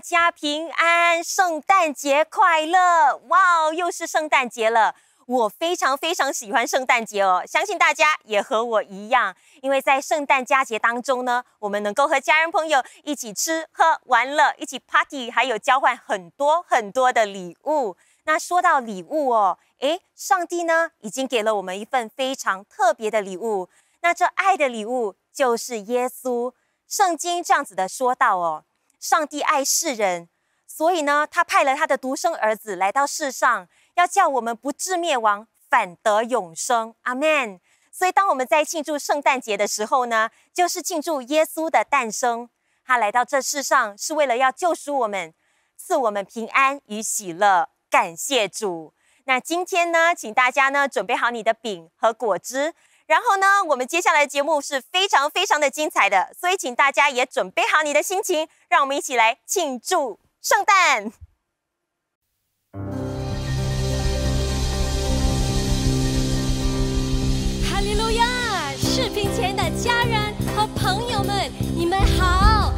家平安，圣诞节快乐！哇哦，又是圣诞节了。我非常非常喜欢圣诞节哦，相信大家也和我一样，因为在圣诞佳节当中呢，我们能够和家人朋友一起吃喝玩乐，一起 party，还有交换很多很多的礼物。那说到礼物哦，诶，上帝呢已经给了我们一份非常特别的礼物，那这爱的礼物就是耶稣。圣经这样子的说道哦，上帝爱世人，所以呢，他派了他的独生儿子来到世上。要叫我们不至灭亡，反得永生。阿门。所以，当我们在庆祝圣诞节的时候呢，就是庆祝耶稣的诞生。他来到这世上，是为了要救赎我们，赐我们平安与喜乐。感谢主。那今天呢，请大家呢准备好你的饼和果汁，然后呢，我们接下来的节目是非常非常的精彩的，所以请大家也准备好你的心情，让我们一起来庆祝圣诞。哈利路亚！视频前的家人和朋友们，你们好，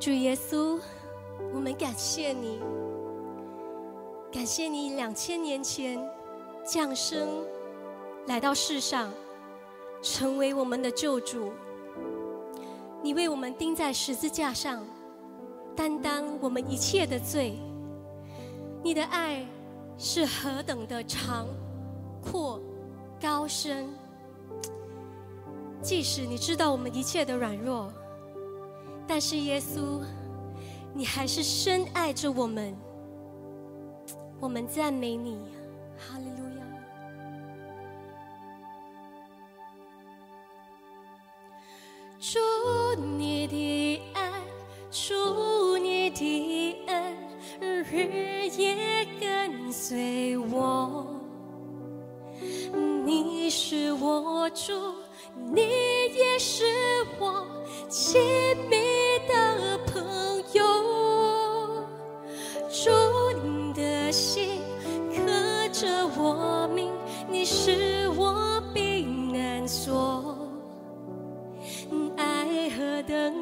主耶稣，我们感谢你，感谢你两千年前降生来到世上，成为我们的救主。你为我们钉在十字架上，担当我们一切的罪。你的爱是何等的长、阔、高深。即使你知道我们一切的软弱，但是耶稣，你还是深爱着我们。我们赞美你，哈利路亚。主你的爱，主你的恩，日夜跟随我。你是我主，你也是我亲密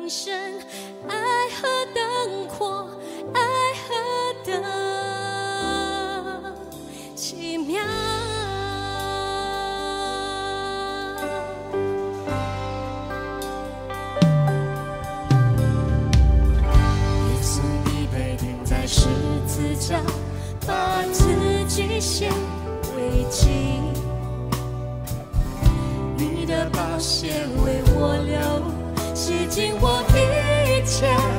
深爱和灯火爱和的奇妙一次一杯钉在十字架把自己先围紧你的保险为我留尽我一切。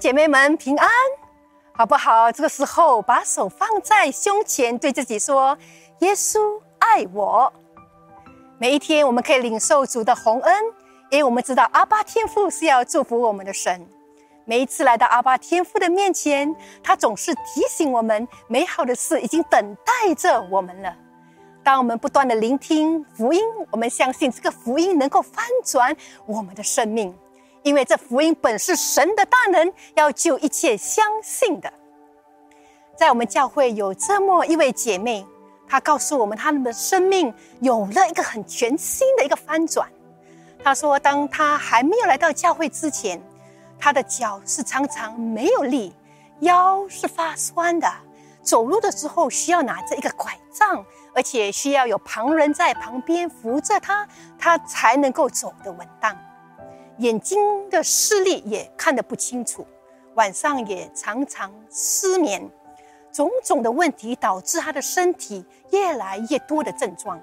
姐妹们平安好不好？这个时候把手放在胸前对自己说耶稣爱我每一天我们可以领受主的洪恩因为我们知道阿巴天父是要祝福我们的神。每一次来到阿巴天父的面前他总是提醒我们美好的事已经等待着我们了。当我们不断地聆听福音我们相信这个福音能够翻转我们的生命。因为这福音本是神的大能要救一切相信的。在我们教会有这么一位姐妹她告诉我们她们的生命有了一个很全新的一个翻转。她说当她还没有来到教会之前她的脚是常常没有力腰是发酸的走路的时候需要拿着一个拐杖而且需要有旁人在旁边扶着她她才能够走得稳当。眼睛的视力也看得不清楚，晚上也常常失眠，种种的问题导致他的身体越来越多的症状，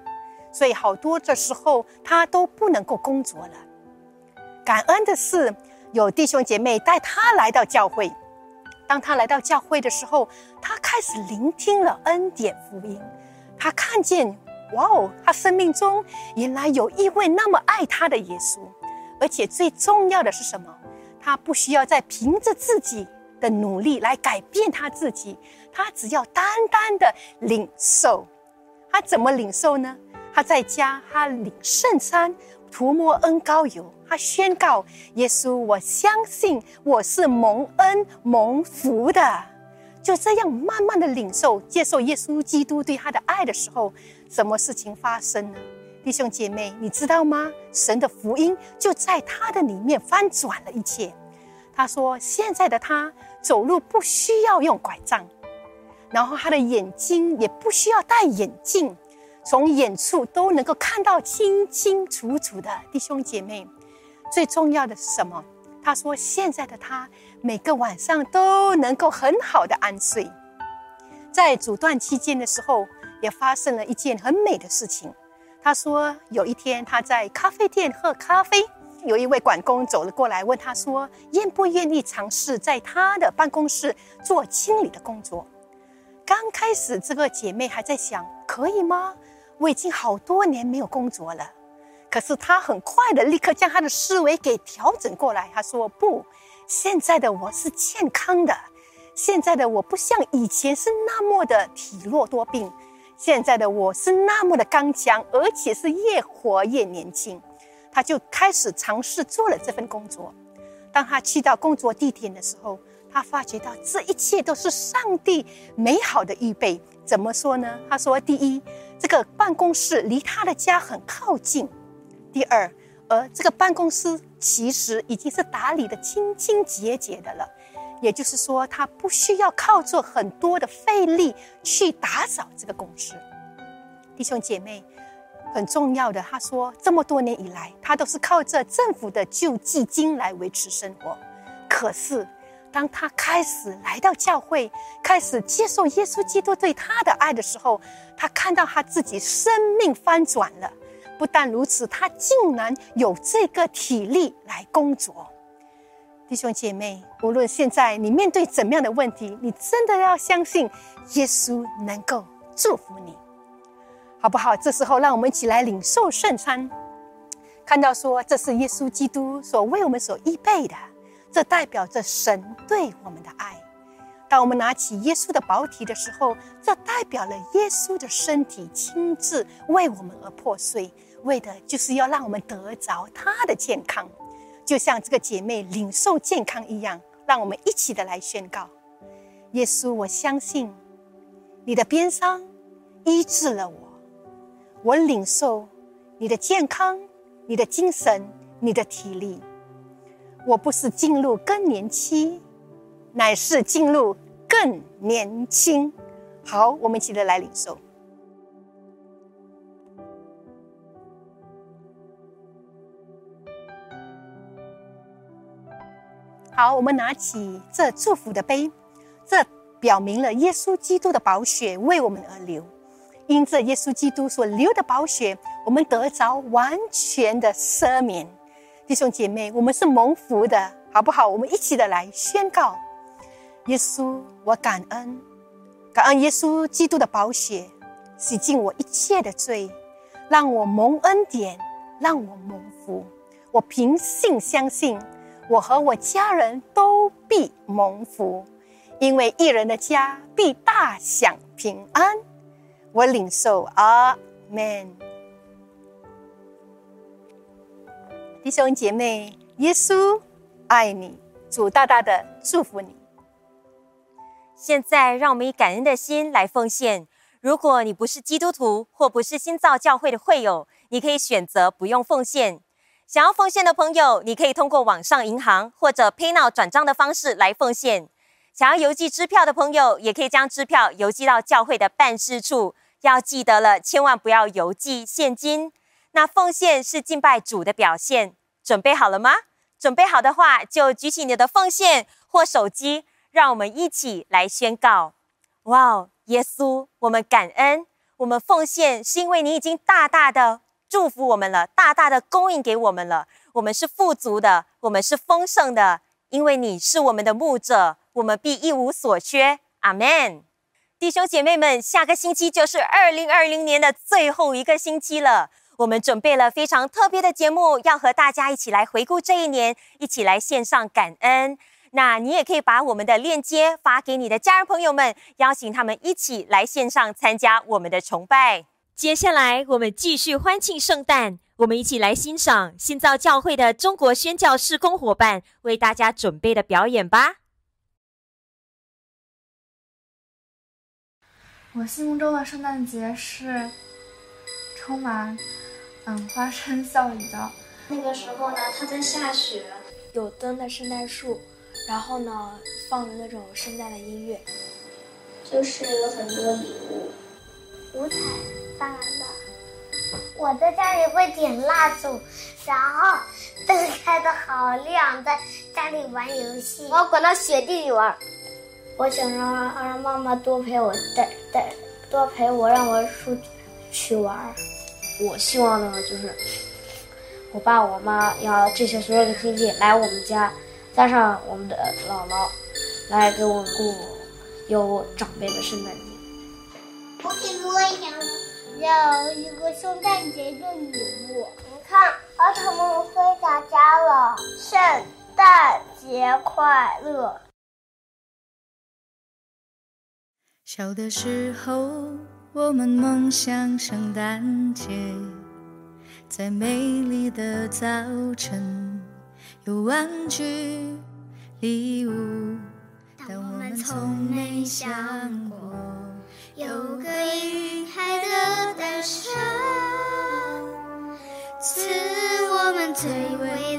所以好多的时候他都不能够工作了。感恩的是，有弟兄姐妹带他来到教会。当他来到教会的时候，他开始聆听了恩典福音，他看见，哇哦，他生命中原来有一位那么爱他的耶稣。而且最重要的是什么？他不需要再凭着自己的努力来改变他自己，他只要单单的领受。他怎么领受呢？他在家，他领圣餐，涂抹恩膏油，他宣告：耶稣，我相信我是蒙恩蒙福的。就这样慢慢的领受、接受耶稣基督对他的爱的时候，什么事情发生呢？弟兄姐妹，你知道吗？神的福音就在他的里面翻转了一切。他说：“现在的他走路不需要用拐杖，然后他的眼睛也不需要戴眼镜，从远处都能够看到清清楚楚的。”弟兄姐妹，最重要的是什么？他说：“现在的他每个晚上都能够很好的安睡。”在阻断期间的时候，也发生了一件很美的事情。他说，有一天他在咖啡店喝咖啡，有一位管工走了过来，问他说：“愿不愿意尝试在他的办公室做清理的工作？”刚开始，这个姐妹还在想：“可以吗？我已经好多年没有工作了。”可是她很快的立刻将她的思维给调整过来。她说：“不，现在的我是健康的，现在的我不像以前是那么的体弱多病。”现在的我是那么的刚强，而且是越活越年轻。他就开始尝试做了这份工作。当他去到工作地点的时候，他发觉到这一切都是上帝美好的预备。怎么说呢？他说：第一，这个办公室离他的家很靠近；第二，而这个办公室其实已经是打理的清清洁洁的了。也就是说，他不需要靠做很多的费力去打扫这个公司。弟兄姐妹，很重要的，他说，这么多年以来，他都是靠着政府的救济金来维持生活。可是，当他开始来到教会，开始接受耶稣基督对他的爱的时候，他看到他自己生命翻转了。不但如此，他竟然有这个体力来工作。弟兄姐妹，无论现在你面对怎么样的问题，你真的要相信耶稣能够祝福你，好不好？这时候，让我们一起来领受圣餐，看到说这是耶稣基督所为我们所预备的，这代表着神对我们的爱。当我们拿起耶稣的宝体的时候，这代表了耶稣的身体亲自为我们而破碎，为的就是要让我们得着他的健康。就像这个姐妹领受健康一样，让我们一起的来宣告：耶稣，我相信你的鞭伤医治了我，我领受你的健康、你的精神、你的体力。我不是进入更年期，乃是进入更年轻。好，我们一起的来领受。好，我们拿起这祝福的杯，这表明了耶稣基督的宝血为我们而流。因这耶稣基督所流的宝血，我们得着完全的赦免。弟兄姐妹，我们是蒙福的，好不好？我们一起的来宣告：耶稣，我感恩，感恩耶稣基督的宝血洗净我一切的罪，让我蒙恩典，让我蒙福。我凭信相信。我和我家人都必蒙福，因为一人的家必大享平安。我领受，阿门。弟兄姐妹，耶稣爱你，主大大的祝福你。现在，让我们以感恩的心来奉献。如果你不是基督徒或不是新造教会的会友，你可以选择不用奉献。想要奉献的朋友，你可以通过网上银行或者 PayNow 转账的方式来奉献。想要邮寄支票的朋友，也可以将支票邮寄到教会的办事处。要记得了，千万不要邮寄现金。那奉献是敬拜主的表现。准备好了吗？准备好的话，就举起你的奉献或手机，让我们一起来宣告：哇哦，耶稣，我们感恩，我们奉献是因为你已经大大的祝福我们了，大大的供应给我们了。我们是富足的，我们是丰盛的，因为你是我们的牧者，我们必一无所缺。阿门。弟兄姐妹们，下个星期就是二零二零年的最后一个星期了。我们准备了非常特别的节目，要和大家一起来回顾这一年，一起来线上感恩。那你也可以把我们的链接发给你的家人朋友们，邀请他们一起来线上参加我们的崇拜。接下来，我们继续欢庆圣诞，我们一起来欣赏新造教会的中国宣教事工伙伴为大家准备的表演吧。我心目中的圣诞节是充满嗯欢声笑语的。那个时候呢，它在下雪，有灯的圣诞树，然后呢放的那种圣诞的音乐，就是有很多礼物，五彩斑斓的。我在家里会点蜡烛，然后灯开的好亮，在家里玩游戏。我要滚到雪地里玩。我想让让妈妈多陪我带带多陪我，让我出去玩。我希望呢，就是我爸我妈要这些所有的亲戚来我们家，加上我们的姥姥，来给我们过有长辈的圣诞节。我给我想要一个圣诞节的礼物。你看，奥特曼回到家了，圣诞节快乐。小的时候，我们梦想圣诞节，在美丽的早晨，有玩具、礼物，但我们从没想过，有我们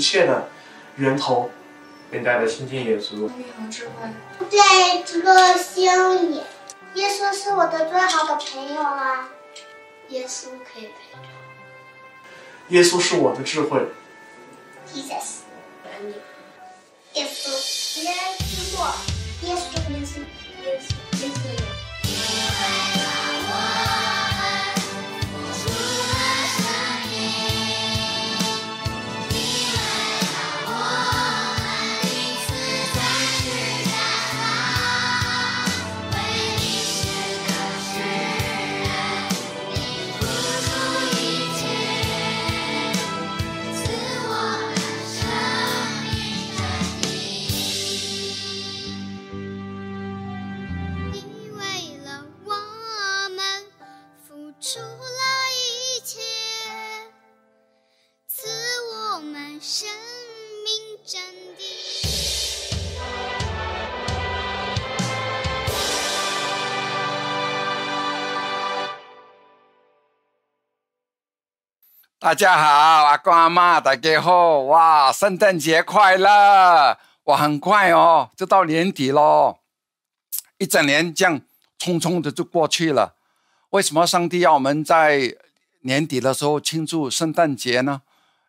一切的源头，更加的亲近耶稣。力和智慧，在这个心里，耶稣是我的最好的朋友啊！耶稣可以陪着我。耶稣是我的智慧，Jesus，耶稣，耶稣我，耶稣这个名字，耶稣，耶稣。大家好，阿公阿妈，大家好，哇，圣诞节快乐！哇，很快哦，就到年底喽，一整年这样匆匆的就过去了。为什么上帝要我们在年底的时候庆祝圣诞节呢？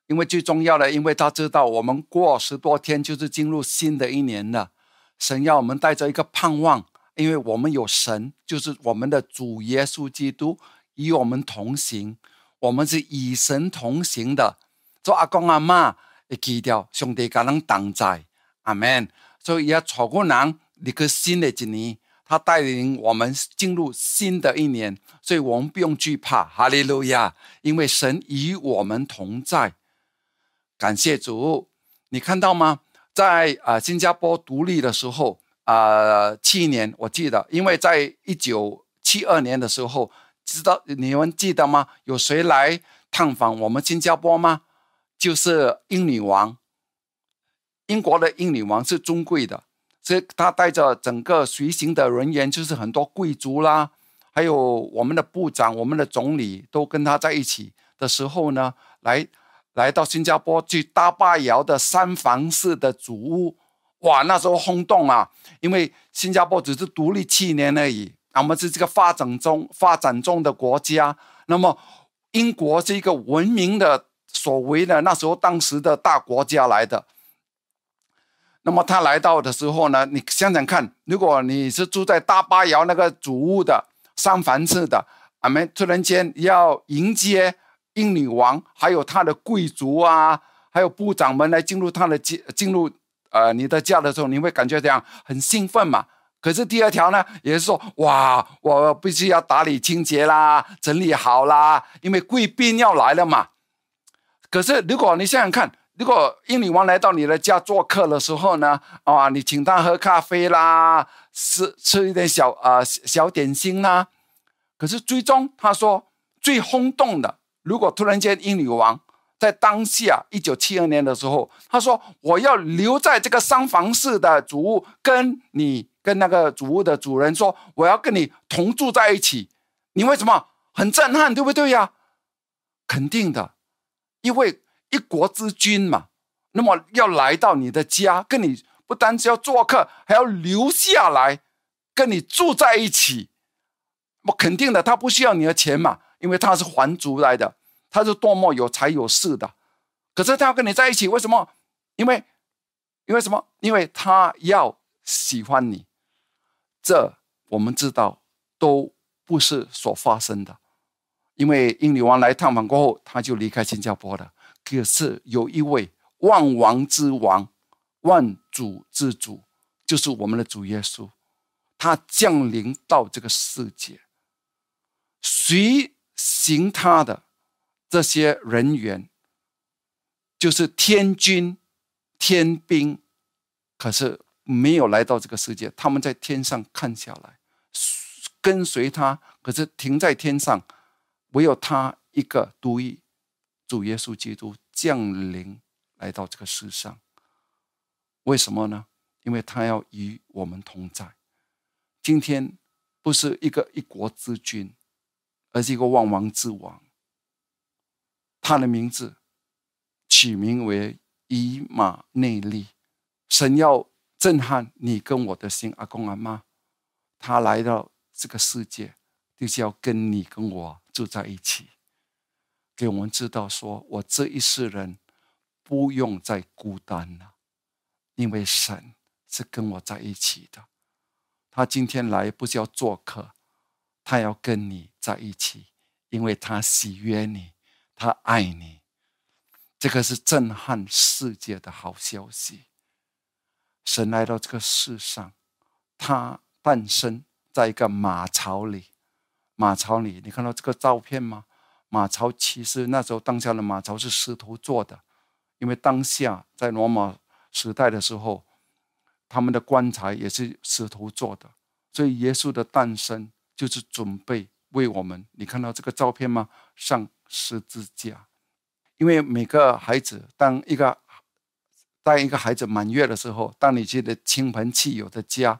因为最重要的，因为他知道我们过十多天就是进入新的一年了。神要我们带着一个盼望，因为我们有神，就是我们的主耶稣基督与我们同行。我们是与神同行的，做阿公阿媽會記掉上帝甲咱同在，阿門。所以也錯過人一個新的一年，他帶領我們進入新的一年，所以我們不用惧怕，哈利路亞，因為神與我們同在。感謝主，你看到嗎？在啊、新加坡獨立的時候，啊、呃、七年我記得，因為在一九七二年的時候。知道你们记得吗？有谁来探访我们新加坡吗？就是英女王。英国的英女王是尊贵的，所以她带着整个随行的人员，就是很多贵族啦，还有我们的部长、我们的总理都跟她在一起的时候呢，来来到新加坡去大巴窑的三房式的祖屋，哇，那时候轰动啊！因为新加坡只是独立七年而已。我们是这个发展中发展中的国家，那么英国是一个文明的所谓的那时候当时的大国家来的。那么他来到的时候呢，你想想看，如果你是住在大巴窑那个主屋的三藩市的，我们突然间要迎接英女王，还有他的贵族啊，还有部长们来进入他的进进入呃你的家的时候，你会感觉这样很兴奋嘛？可是第二条呢，也是说，哇，我必须要打理清洁啦，整理好啦，因为贵宾要来了嘛。可是如果你想想看，如果英女王来到你的家做客的时候呢，啊，你请她喝咖啡啦，吃吃一点小啊、小点心啦。可是最终他说最轰动的，如果突然间英女王在当下一九七二年的时候，他说我要留在这个三房式的主屋跟你。跟那个主屋的主人说：“我要跟你同住在一起。”你为什么很震撼，对不对呀？肯定的，因为一国之君嘛，那么要来到你的家，跟你不单只要做客，还要留下来跟你住在一起。我肯定的，他不需要你的钱嘛，因为他是皇族来的，他是多么有财有势的。可是他要跟你在一起，为什么？因为，因为什么？因为他要喜欢你。这我们知道都不是所发生的，因为英女王来探访过后，他就离开新加坡了。可是有一位万王之王、万主之主，就是我们的主耶稣，他降临到这个世界，随行他的这些人员，就是天軍、天兵，可是。没有来到这个世界，他们在天上看下来，跟随他，可是停在天上，唯有他一个独一主耶稣基督降临来到这个世上。为什么呢？因为他要与我们同在。今天不是一个一国之君，而是一个万王之王。他的名字取名为以马内利。神要震撼你跟我的心，阿公阿妈，他来到这个世界，就是要跟你跟我住在一起，给我们知道说，我这一世人不用再孤单了，因为神是跟我在一起的。他今天来不是要做客，他要跟你在一起，因为他喜悦你，他爱你。这个是震撼世界的好消息。神来到这个世上，他诞生在一个马槽里。马槽里，你看到这个照片吗？马槽其实那时候当下的马槽是石头做的，因为当下在罗马时代的时候，他们的棺材也是石头做的，所以耶稣的诞生就是准备为我们。你看到这个照片吗？上十字架。因为每个孩子，当一个当一个孩子满月的时候，当你觉得亲朋戚友的家，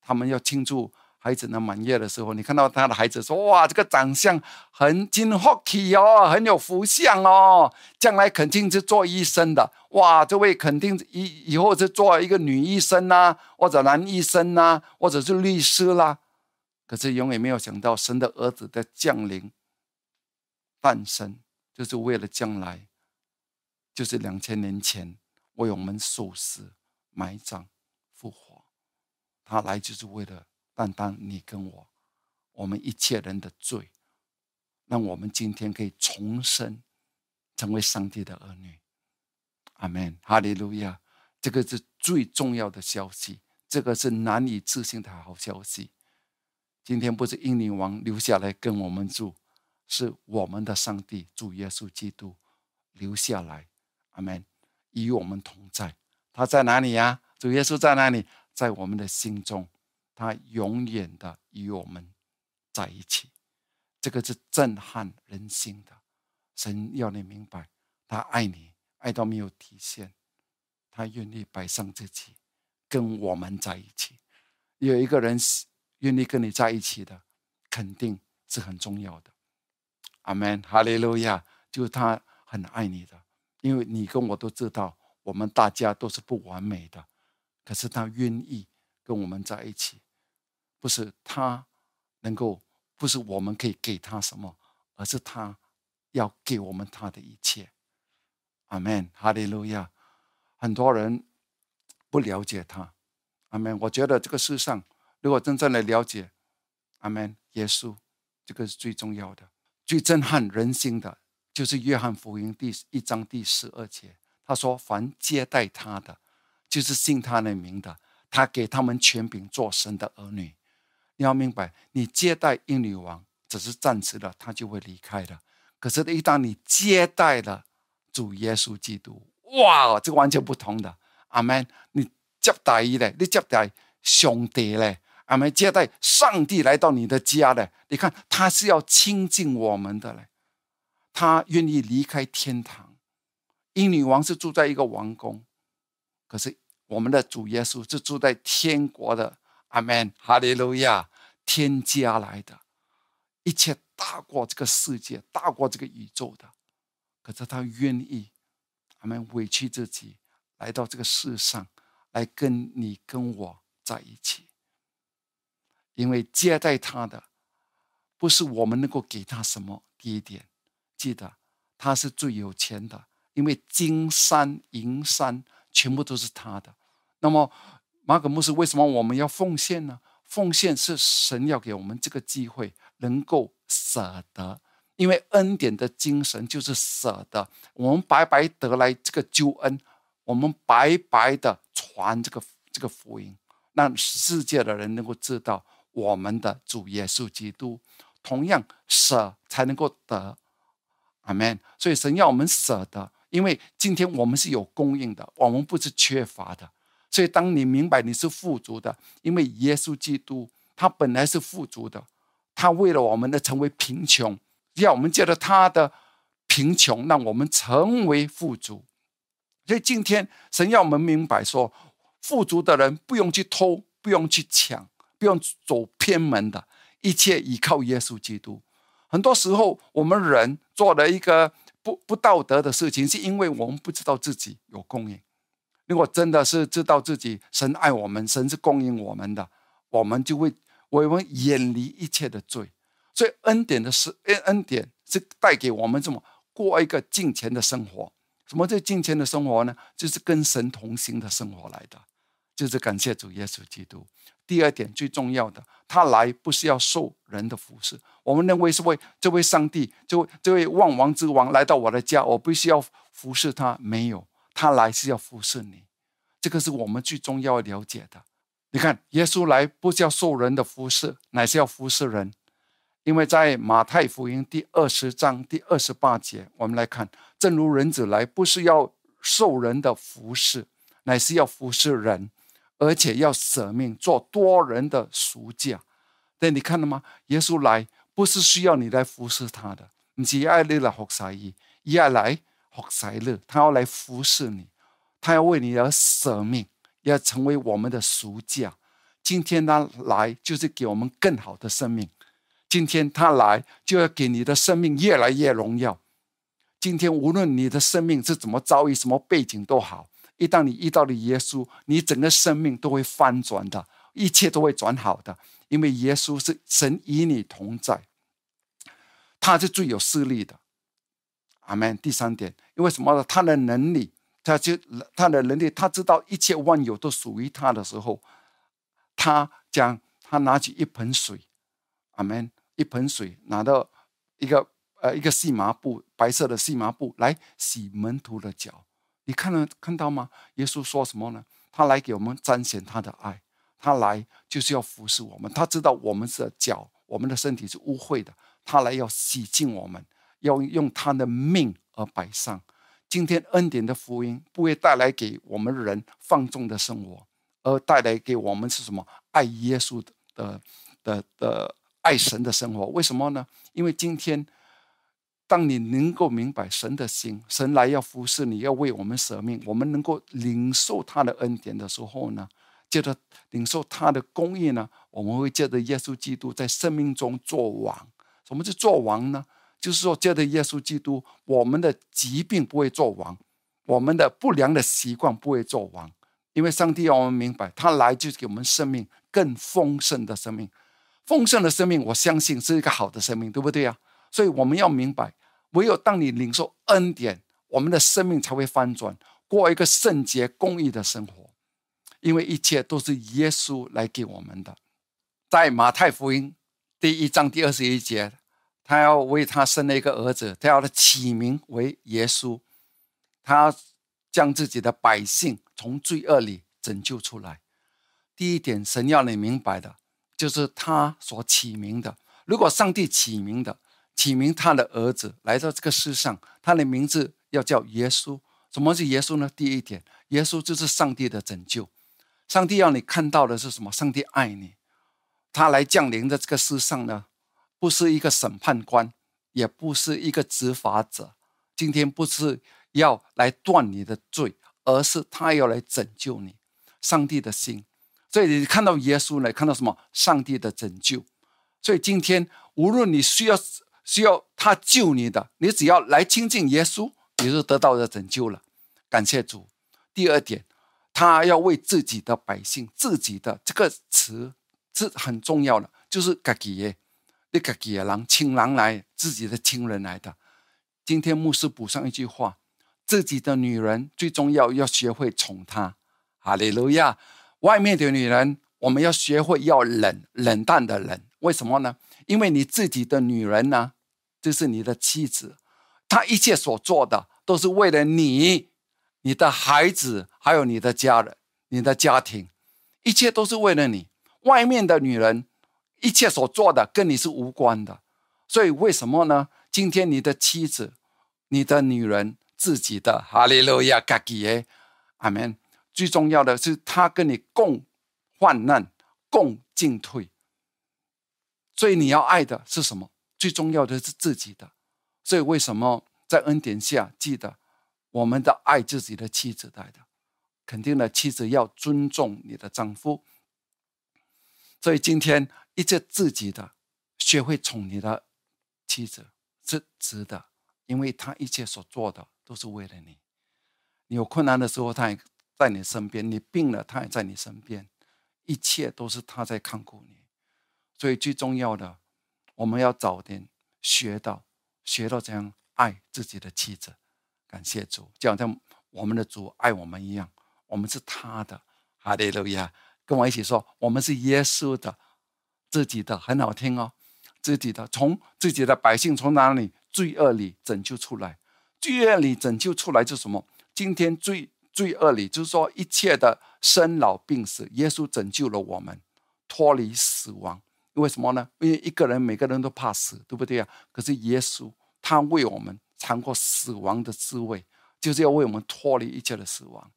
他们要庆祝孩子的满月的时候，你看到他的孩子说：“哇，这个长相很金福气哦，很有福相哦，将来肯定是做医生的。哇，这位肯定以以后是做一个女医生呐，或者男医生呐，或者是律师啦。可是永远没有想到，神的儿子的降临、诞生。”就是为了将来，就是两千年前为我们受死、埋葬、复活。他来就是为了担当你跟我，我们一切人的罪，让我们今天可以重生，成为上帝的儿女。阿门，哈利路亚！这个是最重要的消息，这个是难以置信的好消息。今天不是英女王留下来跟我们住。是我们的上帝主耶稣基督留下来，阿门，与我们同在。他在哪里呀？主耶稣在哪里？在我们的心中，他永远的与我们在一起。这个是震撼人心的。神要你明白，他爱你，爱到没有底线，他愿意摆上自己，跟我们在一起。有一个人愿意跟你在一起的，肯定是很重要的。阿门，哈利路亚！就是他很爱你的，因为你跟我都知道，我们大家都是不完美的，可是他愿意跟我们在一起，不是他能够，不是我们可以给他什么，而是他要给我们他的一切。阿门，哈利路亚！很多人不了解他，阿门。我觉得这个世上，如果真正的了解，阿门，耶稣，这个是最重要的。最震撼人心的，就是约翰福音第一章第十二节，他说：“凡接待他的，就是信他的名的，他给他们权柄做神的儿女。”你要明白，你接待英女王只是暂时的，他就会离开的。可是，一旦你接待了主耶稣基督，哇，这个完全不同的。阿门！你接待嘞，你接待兄弟嘞。阿门！接待上帝来到你的家嘞，你看他是要亲近我们的嘞，他愿意离开天堂。英女王是住在一个王宫，可是我们的主耶稣是住在天国的。阿门！哈利路亚！天家来的，一切大过这个世界，大过这个宇宙的。可是他愿意，阿门，委屈自己来到这个世上，来跟你跟我在一起。因为接待他的不是我们能够给他什么。第一点，记得他是最有钱的，因为金山银山全部都是他的。那么马可牧师为什么我们要奉献呢？奉献是神要给我们这个机会，能够舍得，因为恩典的精神就是舍得。我们白白得来这个救恩，我们白白的传这个这个福音，让世界的人能够知道。我们的主耶稣基督，同样舍才能够得，阿门。所以神要我们舍得，因为今天我们是有供应的，我们不是缺乏的。所以当你明白你是富足的，因为耶稣基督他本来是富足的，他为了我们的成为贫穷，要我们借着他的贫穷，让我们成为富足。所以今天神要我们明白说，富足的人不用去偷，不用去抢。不用走偏门的，一切依靠耶稣基督。很多时候，我们人做了一个不不道德的事情，是因为我们不知道自己有供应。如果真的是知道自己神爱我们，神是供应我们的，我们就会我们远离一切的罪。所以恩典的是恩恩典是带给我们这么过一个敬虔的生活。什么叫敬虔的生活呢？就是跟神同行的生活来的，就是感谢主耶稣基督。第二点最重要的，他来不是要受人的服侍，我们认为是为这位上帝，这位这位万王之王来到我的家，我必须要服侍他。没有，他来是要服侍你，这个是我们最重要了解的。你看，耶稣来不是要受人的服侍，乃是要服侍人。因为在马太福音第二十章第二十八节，我们来看，正如人子来不是要受人的服侍，乃是要服侍人。而且要舍命做多人的赎价，对，你看到吗？耶稣来不是需要你来服侍他的，不是爱你来服侍伊，要来服侍乐，他要来服侍你，他要为你而舍命，要成为我们的赎价。今天他来就是给我们更好的生命，今天他来就要给你的生命越来越荣耀。今天无论你的生命是怎么遭遇，什么背景都好。一旦你遇到了耶稣，你整个生命都会翻转的，一切都会转好的，因为耶稣是神与你同在，他是最有势力的。阿门。第三点，因为什么呢？他的能力，他就他的能力，他知道一切万有都属于他的时候，他将他拿起一盆水，阿门，一盆水拿到一个呃一个细麻布，白色的细麻布来洗门徒的脚。你看了看到吗？耶稣说什么呢？他来给我们彰显他的爱，他来就是要服侍我们。他知道我们的脚、我们的身体是污秽的，他来要洗净我们，要用他的命而摆上。今天恩典的福音不会带来给我们人放纵的生活，而带来给我们是什么？爱耶稣的的的的爱神的生活。为什么呢？因为今天。当你能够明白神的心，神来要服侍你，要为我们舍命，我们能够领受他的恩典的时候呢，接着领受他的公义呢，我们会借着耶稣基督在生命中做王。什么是做王呢？就是说，借着耶稣基督，我们的疾病不会做王，我们的不良的习惯不会做王，因为上帝要我们明白，他来就是给我们生命更丰盛的生命。丰盛的生命，我相信是一个好的生命，对不对呀？所以我们要明白，唯有当你领受恩典，我们的生命才会翻转，过一个圣洁、公义的生活。因为一切都是耶稣来给我们的。在马太福音第一章第二十一节，他要为他生了一个儿子，他要他起名为耶稣，他将自己的百姓从罪恶里拯救出来。第一点，神要你明白的，就是他所起名的。如果上帝起名的，起名他的儿子来到这个世上，他的名字要叫耶稣。什么是耶稣呢？第一点，耶稣就是上帝的拯救。上帝要你看到的是什么？上帝爱你，他来降临在这个世上呢，不是一个审判官，也不是一个执法者。今天不是要来断你的罪，而是他要来拯救你。上帝的心，所以你看到耶稣来看到什么？上帝的拯救。所以今天无论你需要。需要他救你的，你只要来亲近耶稣，你就得到了拯救了。感谢主。第二点，他要为自己的百姓，自己的这个词是很重要的，就是自己耶，你自己的人，亲人来，自己的亲人来的。今天牧师补上一句话：自己的女人最重要，要学会宠她。哈利路亚。外面的女人，我们要学会要冷冷淡的人。为什么呢？因为你自己的女人呢？这是你的妻子，她一切所做的都是为了你、你的孩子，还有你的家人、你的家庭，一切都是为了你。外面的女人，一切所做的跟你是无关的。所以为什么呢？今天你的妻子、你的女人自己的哈利路亚，嘎吉耶，阿门。最重要的是，她跟你共患难、共进退。所以你要爱的是什么？最重要的是自己的，所以为什么在恩典下记得我们的爱自己的妻子来的？肯定的，妻子要尊重你的丈夫。所以今天一切自己的，学会宠你的妻子是值得，因为他一切所做的都是为了你。你有困难的时候，他也在你身边；你病了，他也在你身边。一切都是他在看顾你。所以最重要的，我们要早点学到，学到怎样爱自己的妻子。感谢主，就好像我们的主爱我们一样，我们是他的。哈利路亚！跟我一起说，我们是耶稣的，自己的，很好听哦。自己的，从自己的百姓从哪里罪恶里拯救出来？罪恶里拯救出来是什么？今天罪罪恶里，就是说一切的生老病死，耶稣拯救了我们，脱离死亡。为什么呢？因为一个人，每个人都怕死，对不对啊？可是耶稣他为我们尝过死亡的滋味，就是要为我们脱离一切的死亡。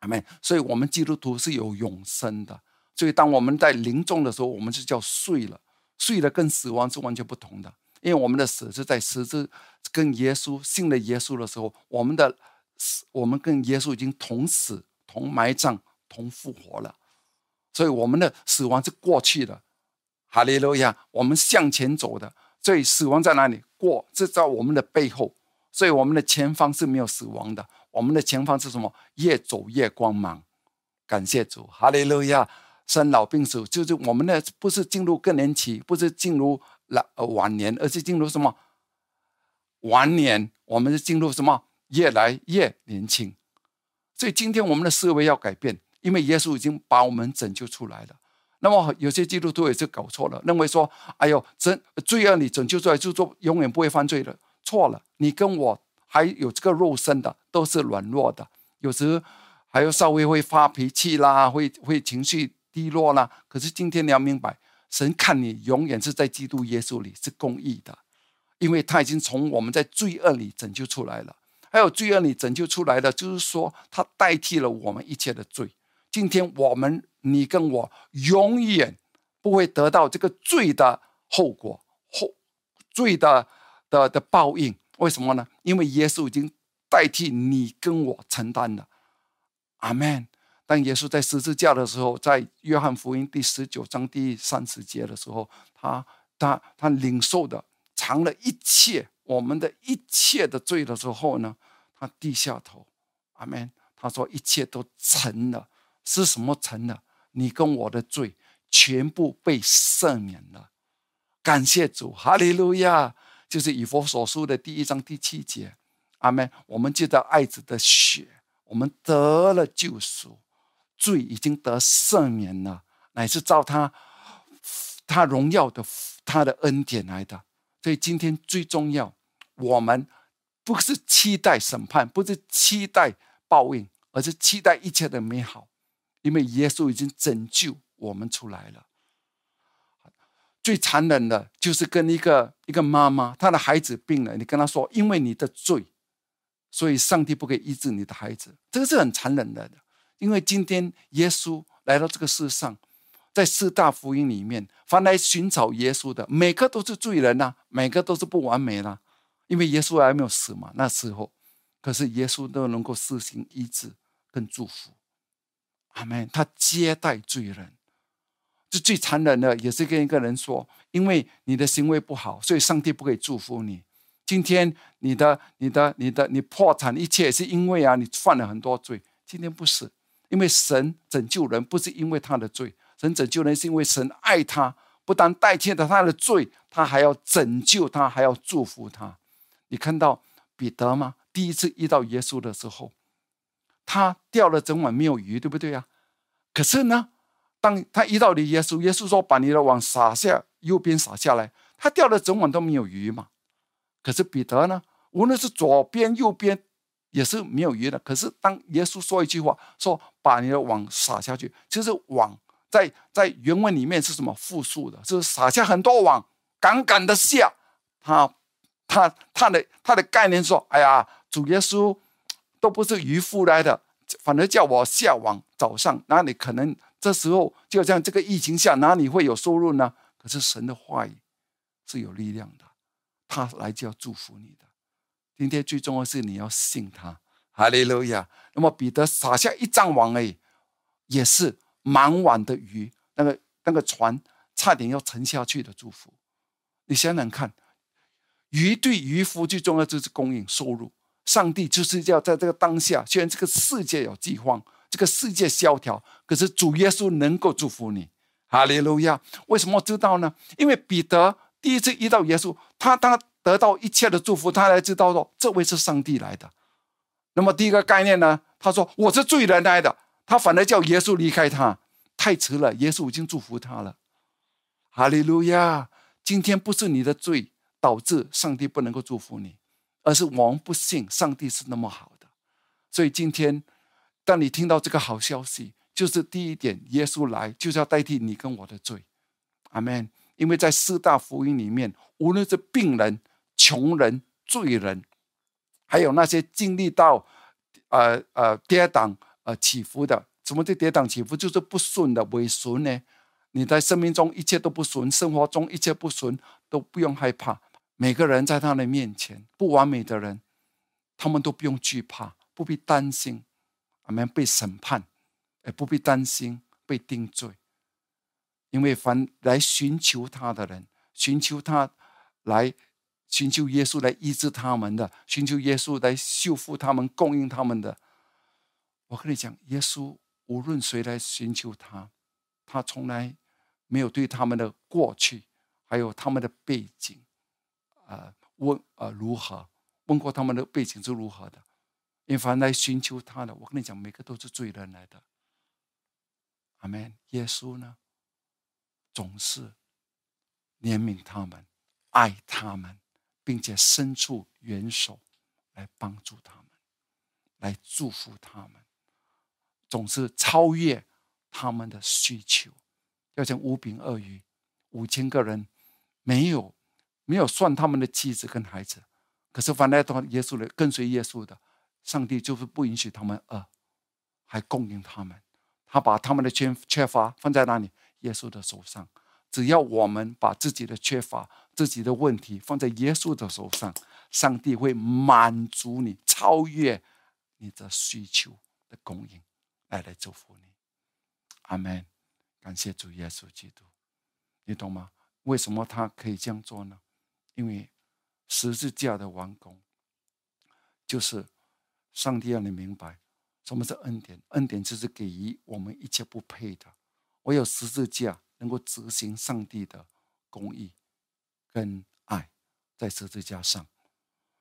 阿门。所以，我们基督徒是有永生的。所以，当我们在临终的时候，我们就叫睡了。睡了跟死亡是完全不同的，因为我们的死是在十字跟耶稣信了耶稣的时候，我们的死，我们跟耶稣已经同死、同埋葬、同复活了，所以我们的死亡是过去的。哈利路亚，我们向前走的，所以死亡在哪里？过，这在我们的背后，所以我们的前方是没有死亡的。我们的前方是什么？越走越光芒。感谢主，哈利路亚。生老病死，就是我们的，不是进入更年期，不是进入老晚年，而是进入什么晚年？我们是进入什么越来越年轻？所以今天我们的思维要改变，因为耶稣已经把我们拯救出来了。那么有些基督徒也是搞错了，认为说：“哎呦，真罪恶你拯救出来，就做永远不会犯罪的。”错了，你跟我还有这个肉身的，都是软弱的，有时还有稍微会发脾气啦，会会情绪。低落啦，可是今天你要明白，神看你永远是在基督耶稣里是公义的，因为他已经从我们在罪恶里拯救出来了。还有罪恶里拯救出来的，就是说他代替了我们一切的罪。今天我们你跟我永远不会得到这个罪的后果后罪的的的报应。为什么呢？因为耶稣已经代替你跟我承担了。阿门。当耶稣在十字架的时候，在约翰福音第十九章第三十节的时候，他他他领受的尝了一切我们的一切的罪的时候呢，他低下头，阿门。他说一切都成了，是什么成了？你跟我的罪全部被赦免了，感谢主，哈利路亚！就是以佛所书的第一章第七节，阿门。我们借着爱子的血，我们得了救赎。罪已经得赦免了，乃是照他他荣耀的他的恩典来的。所以今天最重要，我们不是期待审判，不是期待报应，而是期待一切的美好，因为耶稣已经拯救我们出来了。最残忍的就是跟一个一个妈妈，她的孩子病了，你跟她说，因为你的罪，所以上帝不可以医治你的孩子，这个是很残忍的。因为今天耶稣来到这个世上，在四大福音里面，凡来寻找耶稣的，每个都是罪人呐，每个都是不完美啦。因为耶稣还没有死嘛，那时候，可是耶稣都能够施行医治跟祝福。阿门。他接待罪人，这最残忍的也是跟一个人说：因为你的行为不好，所以上帝不可以祝福你。今天你的、你的、你的、你破产，一切是因为啊，你犯了很多罪。今天不是。因为神拯救人不是因为他的罪，神拯救人是因为神爱他，不但代替了他的罪，他还要拯救他，还要祝福他。你看到彼得吗？第一次遇到耶稣的时候，他钓了整晚没有鱼，对不对呀？可是呢，当他遇到了耶稣，耶稣说：“把你的网撒下，右边撒下来。”他钓了整晚都没有鱼嘛。可是彼得呢，无论是左边右边。也是没有鱼的。可是当耶稣说一句话，说把你的网撒下去，其实网在在原文里面是什么复数的？就是撒下很多网，杠杠的下。他他他的他的概念说：哎呀，主耶稣都不是渔夫来的，反而叫我下网。早上哪里可能？这时候就像这个疫情下，哪里会有收入呢？可是神的话语是有力量的，他来就要祝福你的。今天最重要是你要信他，哈利路亚。那么彼得撒下一张网而已，也是满网的鱼，那个那个船差点要沉下去的祝福。你想想看，鱼对渔夫最重要就是供应收入。上帝就是要在这个当下，虽然这个世界有饥荒，这个世界萧条，可是主耶稣能够祝福你，哈利路亚！为什么知道呢？因为彼得第一次遇到耶稣，他他得到一切的祝福，他才知道说这位是上帝来的。那么第一个概念呢，他说我是罪人来的，他反而叫耶稣离开他，太迟了，耶稣已经祝福他了。哈利路亚！今天不是你的罪导致上帝不能够祝福你，而是我们不信上帝是那么好的。所以今天，当你听到这个好消息，就是第一点，耶稣来就是要代替你跟我的罪。阿门。因为在四大福音里面，无论是病人、穷人、罪人，还有那些经历到呃呃跌宕呃起伏的，什么叫跌宕起伏？就是不顺的、违顺呢？你在生命中一切都不顺，生活中一切不顺，都不用害怕。每个人在他的面前，不完美的人，他们都不用惧怕，不必担心，我们被审判，也不必担心被定罪。因为凡来寻求他的人，寻求他来寻求耶稣来医治他们的，寻求耶稣来修复他们、供应他们的。我跟你讲，耶稣无论谁来寻求他，他从来。没有对他们的过去，还有他们的背景，啊问啊如何？问过他们的背景是如何的？因凡来寻求他的，我跟你讲，每个都是罪人来的。阿门。耶稣呢，总是怜悯他们，爱他们，并且伸出援手来帮助他们，来祝福他们，总是超越他们的需求。要讲五饼二鱼，五千个人没有没有算他们的妻子跟孩子，可是反来到耶稣的跟随耶稣的，上帝就是不允许他们饿，还供应他们。他把他们的缺缺乏放在哪里？耶稣的手上。只要我们把自己的缺乏、自己的问题放在耶稣的手上，上帝会满足你，超越你的需求的供应，来来祝福你。阿门。感谢主耶稣基督，你懂吗？为什么他可以这样做呢？因为十字架的完工，就是上帝让你明白什么是恩典。恩典就是给予我们一切不配的。唯有十字架能够执行上帝的公义跟爱，在十字架上，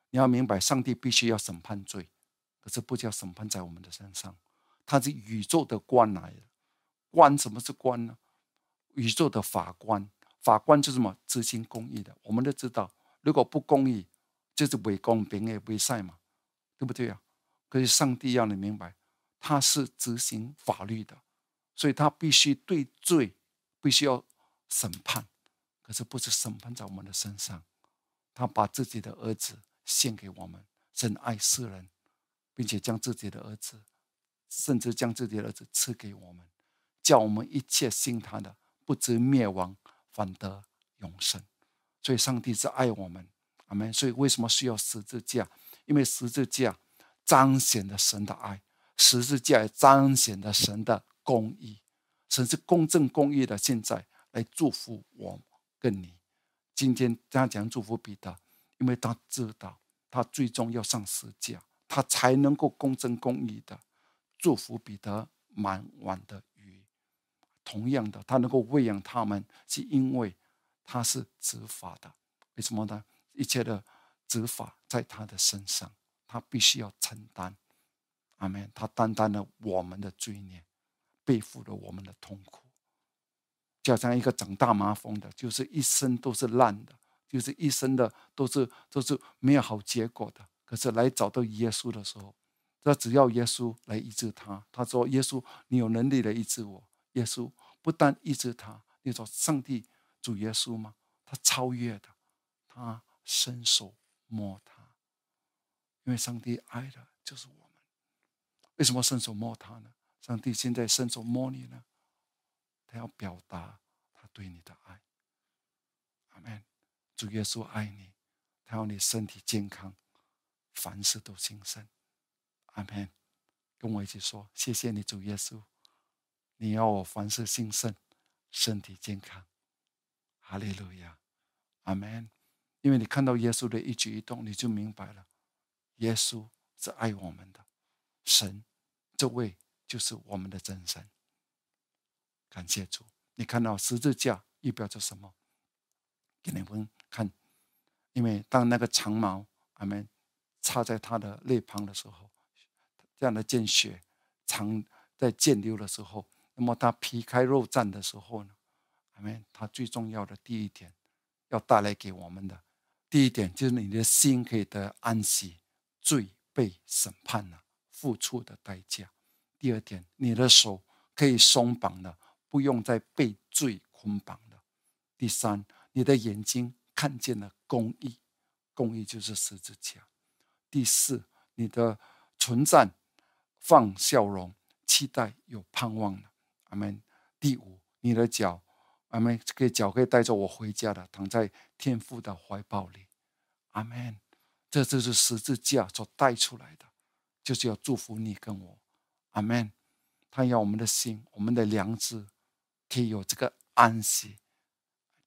你要明白，上帝必须要审判罪，可是不叫审判在我们的身上，他是宇宙的官来的。官什么是官呢？宇宙的法官，法官就是什么？执行公义的。我们都知道，如果不公义，就是违公平也违善嘛，对不对啊？可是上帝要你明白，他是执行法律的，所以他必须对罪必须要审判，可是不是审判在我们的身上。他把自己的儿子献给我们，深爱世人，并且将自己的儿子，甚至将自己的儿子赐给我们。叫我们一切信他的，不知灭亡，反得永生。所以，上帝是爱我们，阿门。所以，为什么需要十字架？因为十字架彰显了神的爱，十字架彰显了神的公义。神是公正公义的，现在来祝福我跟你。今天他讲祝福彼得，因为他知道他最终要上十字架，他才能够公正公义的祝福彼得满碗的。同样的，他能够喂养他们，是因为他是执法的。为什么呢？一切的执法在他的身上，他必须要承担。阿门。他担当了我们的罪孽，背负了我们的痛苦。就好像一个长大麻风的，就是一生都是烂的，就是一生的都是都是没有好结果的。可是来找到耶稣的时候，那只要耶稣来医治他。他说：“耶稣，你有能力来医治我。”耶稣不但医治他，你说上帝主耶稣吗？他超越的，他伸手摸他，因为上帝爱的就是我们。为什么伸手摸他呢？上帝现在伸手摸你呢？他要表达他对你的爱。阿门。主耶稣爱你，他要你身体健康，凡事都兴盛。阿门。跟我一起说，谢谢你，主耶稣。你要我凡事兴盛，身体健康，哈利路亚，阿门。因为你看到耶稣的一举一动，你就明白了，耶稣是爱我们的，神这位就是我们的真神。感谢主，你看到十字架预表着什么？给你们看，因为当那个长矛，阿门，插在他的肋旁的时候，这样的见血长在见流的时候，那么他皮开肉绽的时候呢，阿门，他最重要的第一点要带来给我们的第一点就是你的心可以得安息，罪被审判了，付出的代价。第二点，你的手可以松绑了，不用再被罪捆绑了。第三，你的眼睛看见了公义，公义就是十字架。第四，你的存在放笑容，期待有盼望了。阿门。第五，你的脚，阿门，这个脚可以带着我回家的，躺在天父的怀抱里。阿门。这就是十字架所带出来的，就是要祝福你跟我。阿门。他要我们的心，我们的良知，可以有这个安息。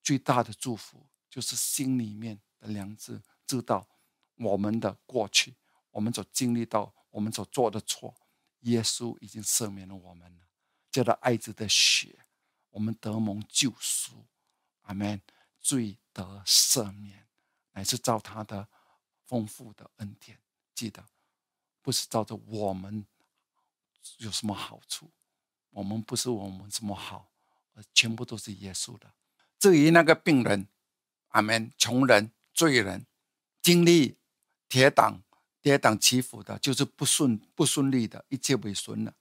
最大的祝福就是心里面的良知，知道我们的过去，我们所经历到，我们所做的错，耶稣已经赦免了我们了。叫他爱子的血，我们得蒙救赎。阿门。罪得赦免，乃是照他的丰富的恩典。记得，不是照着我们。有什么好处？我们不是我们怎么好，全部都是耶稣的。至于那个病人，阿门，穷人、罪人，经历跌宕、跌宕起伏的，就是不顺、不顺利的，一切为顺了。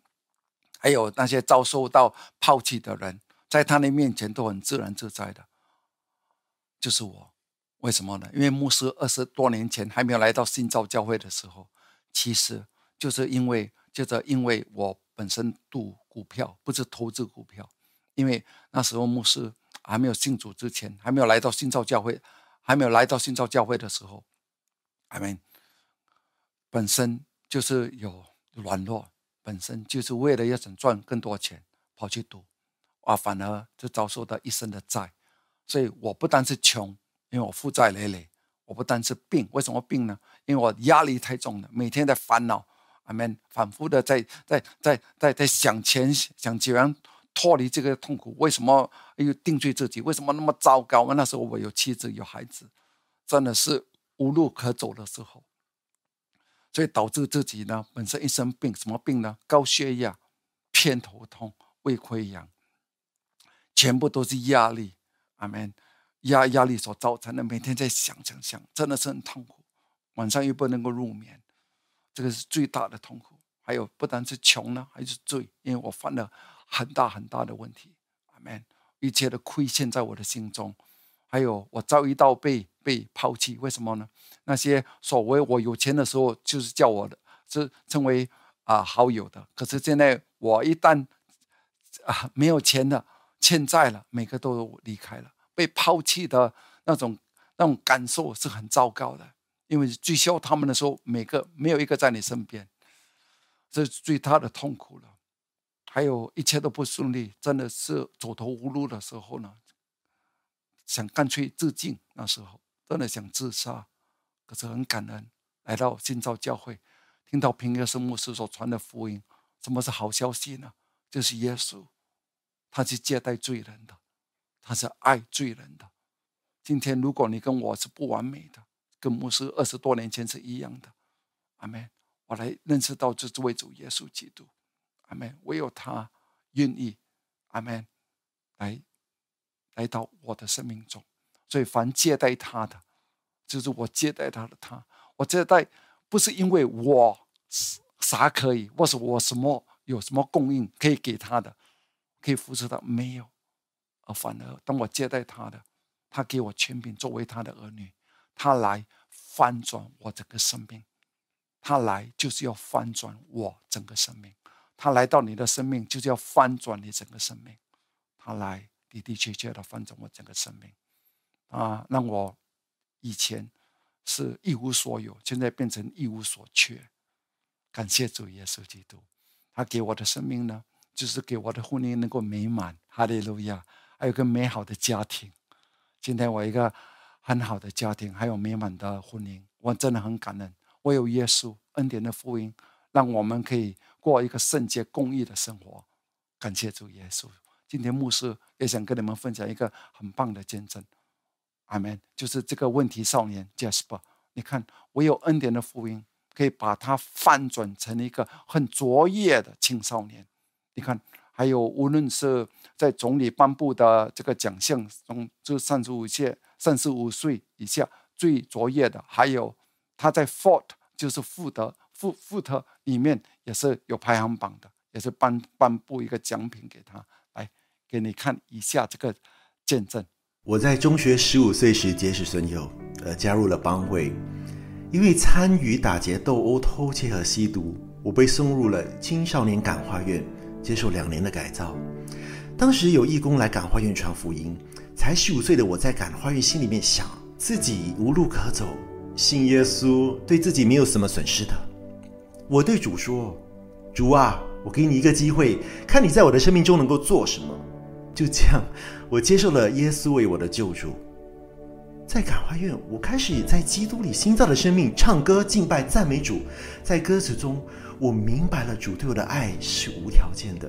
还有那些遭受到抛弃的人，在他的面前都很自然自在的，就是我。为什么呢？因为牧师二十多年前还没有来到新造教会的时候，其实就是因为。就是，因为我本身赌股票，不是投资股票，因为那时候牧师还没有信主之前，还没有来到新造教会，还没有来到新造教会的时候，I mean，本身就是有软弱，本身就是为了要想赚更多钱，跑去赌，啊，反而就遭受到一身的债，所以我不单是穷，因为我负债累累，我不单是病，为什么病呢？因为我压力太重了，每天在烦恼。阿门，反复的在在在在在想钱，想怎样脱离这个痛苦？为什么又定罪自己？为什么那么糟糕？那时候我有妻子有孩子，真的是无路可走的时候，所以导致自己呢本身一身病，什么病呢？高血压、偏头痛、胃溃疡，全部都是压力。阿门，压压力所造成的，每天在想想想，真的是很痛苦，晚上又不能够入眠。这个是最大的痛苦，还有不单是穷呢，还是罪，因为我犯了很大很大的问题。阿门。一切的亏欠在我的心中，还有我遭遇到被被抛弃，为什么呢？那些所谓我有钱的时候，就是叫我的，是称为啊好友的。可是现在我一旦啊没有钱了，欠债了，每个都离开了，被抛弃的那种那种感受是很糟糕的。因为最需要他们的时候，每个没有一个在你身边，这是最大的痛苦了。还有一切都不顺利，真的是走投无路的时候呢，想干脆自尽。那时候真的想自杀，可是很感恩来到新造教会，听到平约圣牧师所传的福音。什么是好消息呢？就是耶稣，他是接待罪人的，他是爱罪人的。今天如果你跟我是不完美的。跟牧师二十多年前是一样的，阿门。我来认识到这位主耶稣基督，阿门。唯有他愿意，阿门，来来到我的生命中。所以凡接待他的，就是我接待他的他。我接待不是因为我啥可以，或是我什么有什么供应可以给他的，可以扶持他，没有。而反而当我接待他的，他给我权柄作为他的儿女。他来翻转我整个生命，他来就是要翻转我整个生命。他来到你的生命，就是要翻转你整个生命。他来的的确确的翻转我整个生命，啊，让我以前是一无所有，现在变成一无所缺。感谢主耶稣基督，他给我的生命呢，就是给我的婚姻能够美满。哈利路亚，还有个美好的家庭。今天我一个。很好的家庭，还有美满的婚姻，我真的很感恩。我有耶稣恩典的福音，让我们可以过一个圣洁公义的生活。感谢主耶稣，今天牧师也想跟你们分享一个很棒的见证。阿门。就是这个问题少年 Jasper，你看，我有恩典的福音，可以把他翻转成一个很卓越的青少年。你看，还有无论是在总理颁布的这个奖项中，就三十五岁、三十五岁以下最卓越的，还有他在 Fort 就是富德富富特里面也是有排行榜的，也是颁颁布一个奖品给他，给你看一下这个见证。我在中学十五岁时结识损友，呃，加入了帮会。因为参与打劫、斗殴、偷窃和吸毒，我被送入了青少年感化院，接受两年的改造。当时有义工来感化院传福音，才十五岁的我在感化院心里面想，自己无路可走，信耶稣对自己没有什么损失的。我对主说：“主啊，我给你一个机会，看你在我的生命中能够做什么。”就这样，我接受了耶稣为我的救主。在感化院，我开始在基督里新造的生命唱歌、敬拜、赞美主。在歌词中，我明白了主对我的爱是无条件的，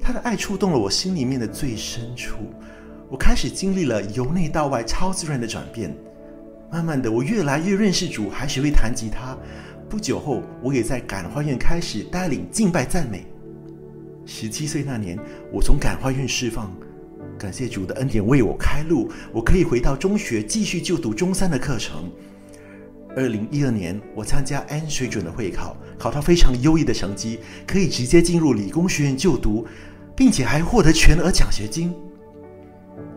他的爱触动了我心里面的最深处。我开始经历了由内到外超自然的转变。慢慢的，我越来越认识主，还学会弹吉他。不久后，我也在感化院开始带领敬拜赞美。十七岁那年，我从感化院释放，感谢主的恩典为我开路，我可以回到中学继续就读中三的课程。二零一二年，我参加 N 水准的会考，考到非常优异的成绩，可以直接进入理工学院就读，并且还获得全额奖学金。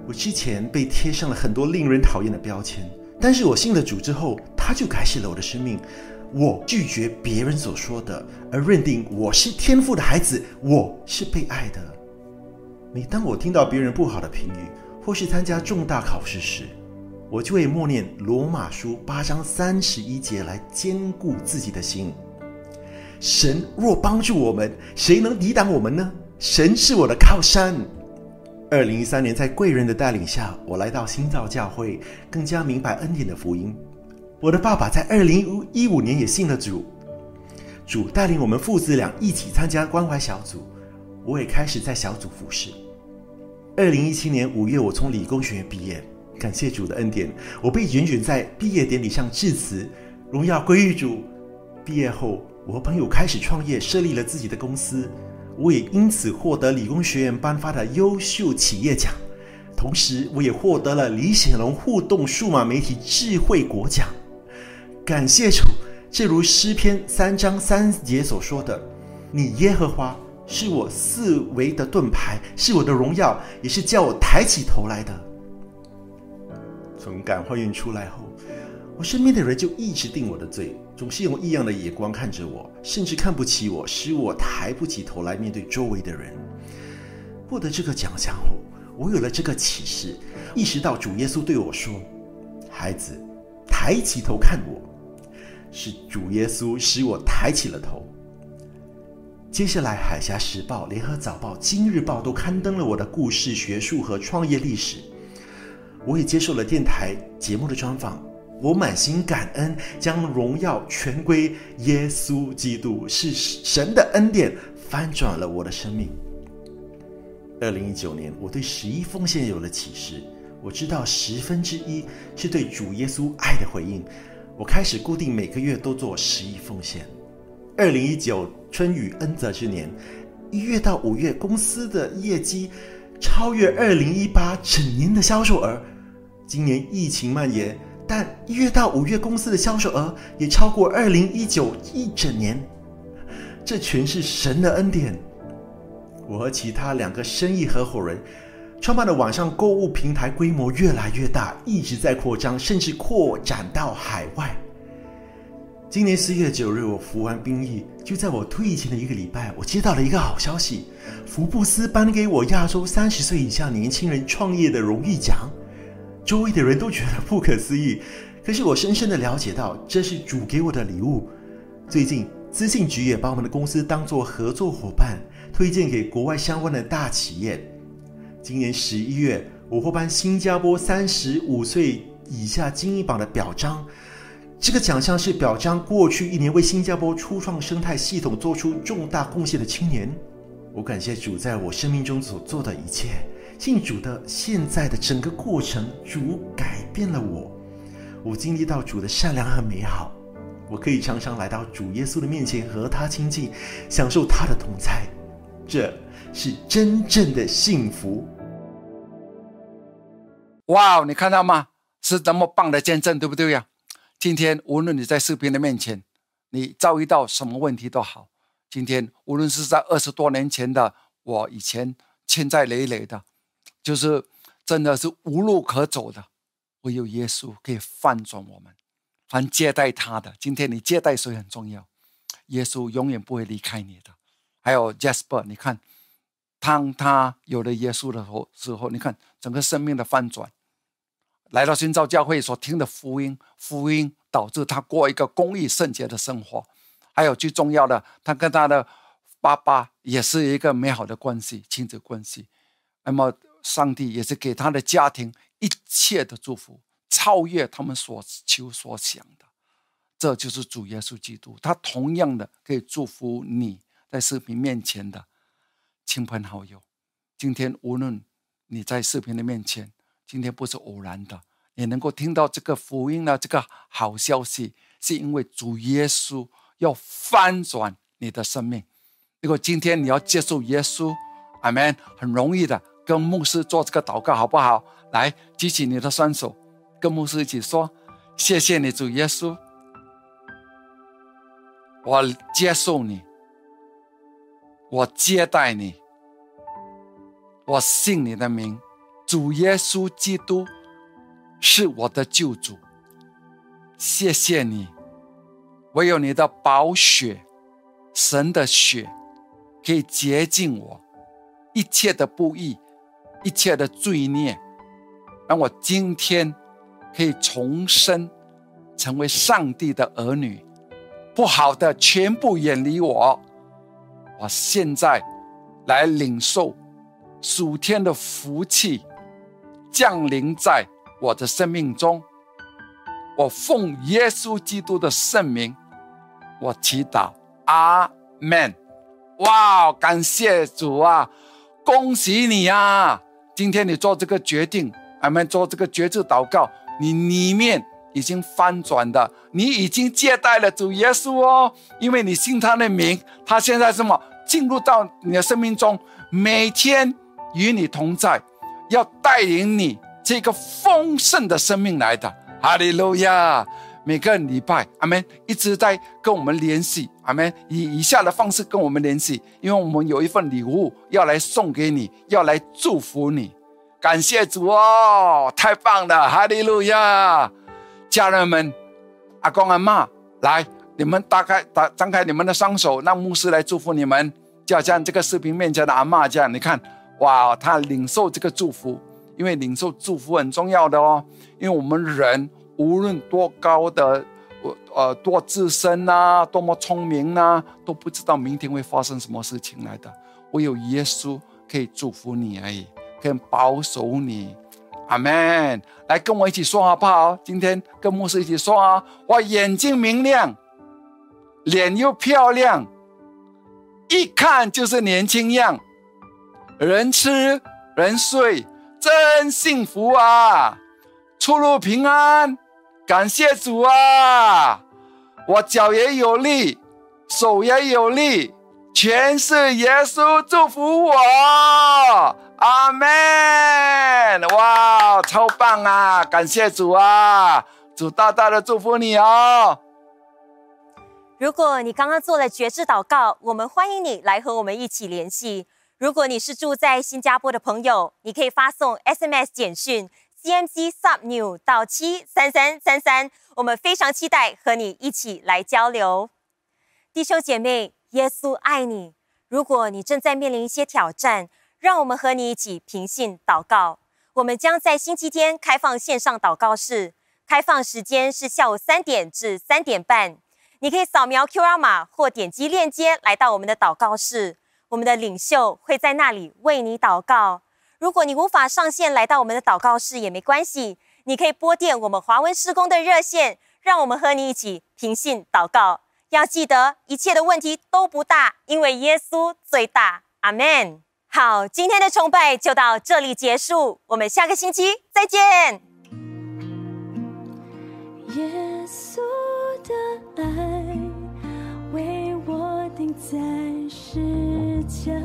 我之前被贴上了很多令人讨厌的标签，但是我信了主之后，他就改写了我的生命。我拒绝别人所说的，而认定我是天赋的孩子，我是被爱的。每当我听到别人不好的评语，或是参加重大考试时，我就会默念罗马书八章三十一节来坚固自己的心。神若帮助我们，谁能抵挡我们呢？神是我的靠山。二零一三年，在贵人的带领下，我来到新造教会，更加明白恩典的福音。我的爸爸在二零一五年也信了主，主带领我们父子俩一起参加关怀小组，我也开始在小组服侍。二零一七年五月，我从理工学院毕业，感谢主的恩典，我被允许在毕业典礼上致辞，荣耀归于主。毕业后，我和朋友开始创业，设立了自己的公司，我也因此获得理工学院颁发的优秀企业奖，同时我也获得了李显龙互动数码媒体智慧国奖。感谢主，正如诗篇三章三节所说的：“你耶和华是我四维的盾牌，是我的荣耀，也是叫我抬起头来的。”从感化院出来后，我身边的人就一直定我的罪，总是用异样的眼光看着我，甚至看不起我，使我抬不起头来面对周围的人。获得这个奖项后，我有了这个启示，意识到主耶稣对我说：“孩子，抬起头看我。”是主耶稣使我抬起了头。接下来，《海峡时报》、《联合早报》、《今日报》都刊登了我的故事、学术和创业历史。我也接受了电台节目的专访。我满心感恩，将荣耀全归耶稣基督，是神的恩典翻转了我的生命。二零一九年，我对十一奉献有了启示。我知道十分之一是对主耶稣爱的回应。我开始固定每个月都做十亿奉献。二零一九春雨恩泽之年，一月到五月公司的业绩超越二零一八整年的销售额。今年疫情蔓延，但一月到五月公司的销售额也超过二零一九一整年。这全是神的恩典。我和其他两个生意合伙人。创办的网上购物平台规模越来越大，一直在扩张，甚至扩展到海外。今年四月九日，我服完兵役，就在我退役前的一个礼拜，我接到了一个好消息：福布斯颁给我亚洲三十岁以下年轻人创业的荣誉奖。周围的人都觉得不可思议，可是我深深的了解到，这是主给我的礼物。最近，资信局也把我们的公司当作合作伙伴，推荐给国外相关的大企业。今年十一月，我获颁新加坡三十五岁以下精英榜的表彰。这个奖项是表彰过去一年为新加坡初创生态系统做出重大贡献的青年。我感谢主在我生命中所做的一切。信主的现在的整个过程，主改变了我。我经历到主的善良和美好，我可以常常来到主耶稣的面前和他亲近，享受他的同在。这是真正的幸福。哇，你看到吗？是多么棒的见证，对不对呀？今天无论你在视频的面前，你遭遇到什么问题都好，今天无论是在二十多年前的我，以前欠债累累的，就是真的是无路可走的，唯有耶稣可以翻转我们，凡接待他的。今天你接待谁很重要，耶稣永远不会离开你的。还有 Jasper，你看，当他有了耶稣的时候，时候你看整个生命的翻转。来到新造教会所听的福音，福音导致他过一个公益圣洁的生活。还有最重要的，他跟他的爸爸也是一个美好的关系，亲子关系。那么上帝也是给他的家庭一切的祝福，超越他们所求所想的。这就是主耶稣基督，他同样的可以祝福你在视频面前的亲朋好友。今天无论你在视频的面前。今天不是偶然的，你能够听到这个福音呢。这个好消息，是因为主耶稣要翻转你的生命。如果今天你要接受耶稣，阿门，很容易的，跟牧师做这个祷告，好不好？来，举起你的双手，跟牧师一起说：“谢谢你，主耶稣，我接受你，我接待你，我信你的名。”主耶稣基督是我的救主，谢谢你，唯有你的宝血，神的血，可以洁净我一切的不义，一切的罪孽，让我今天可以重生，成为上帝的儿女，不好的全部远离我，我现在来领受属天的福气。降临在我的生命中，我奉耶稣基督的圣名，我祈祷，阿门。哇，感谢主啊，恭喜你啊！今天你做这个决定，阿门，做这个决志祷告，你里面已经翻转的，你已经接待了主耶稣哦，因为你信他的名，他现在什么进入到你的生命中，每天与你同在。要带领你这个丰盛的生命来的，哈利路亚！每个礼拜，阿门，一直在跟我们联系，阿门，以以下的方式跟我们联系，因为我们有一份礼物要来送给你，要来祝福你。感谢主哦，太棒了，哈利路亚！家人们，阿公阿妈，来，你们打开打张开你们的双手，让牧师来祝福你们，就好像这个视频面前的阿妈这样，你看。哇，他领受这个祝福，因为领受祝福很重要的哦。因为我们人无论多高的，我呃，多自身呐，多么聪明呐，都不知道明天会发生什么事情来的。唯有耶稣可以祝福你而已，可以保守你。阿门。来跟我一起说好不好？今天跟牧师一起说啊。我眼睛明亮，脸又漂亮，一看就是年轻样。人吃人睡，真幸福啊！出入平安，感谢主啊！我脚也有力，手也有力，全是耶稣祝福我。阿门！哇，超棒啊！感谢主啊！主大大的祝福你哦。如果你刚刚做了绝志祷告，我们欢迎你来和我们一起联系。如果你是住在新加坡的朋友，你可以发送 SMS 简讯 CMC Sub New 到七三三三三，我们非常期待和你一起来交流。弟兄姐妹，耶稣爱你。如果你正在面临一些挑战，让我们和你一起平信祷告。我们将在星期天开放线上祷告室，开放时间是下午三点至三点半。你可以扫描 QR 码或点击链接来到我们的祷告室。我们的领袖会在那里为你祷告。如果你无法上线来到我们的祷告室，也没关系，你可以拨电我们华文施工的热线，让我们和你一起平信祷告。要记得一切的问题都不大，因为耶稣最大。阿门。好，今天的崇拜就到这里结束，我们下个星期再见。耶稣的爱。在世间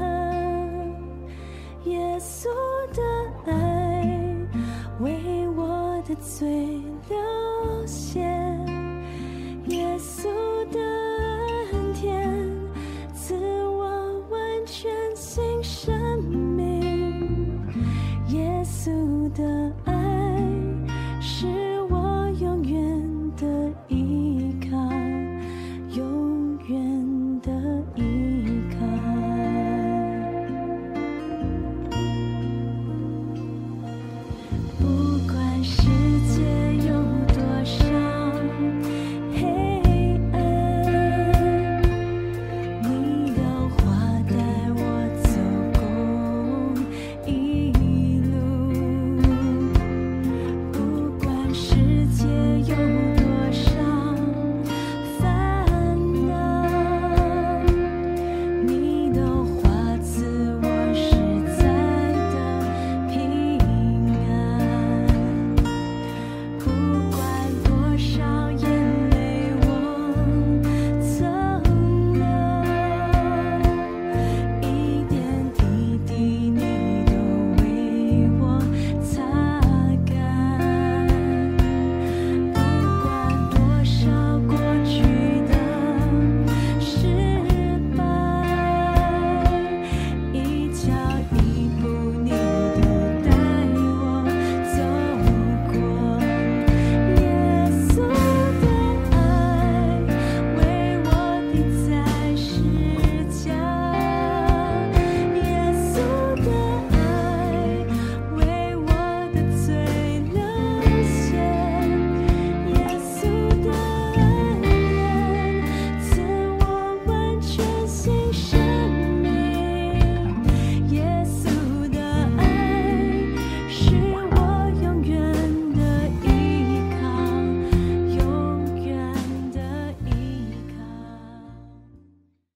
耶稣的爱为我的罪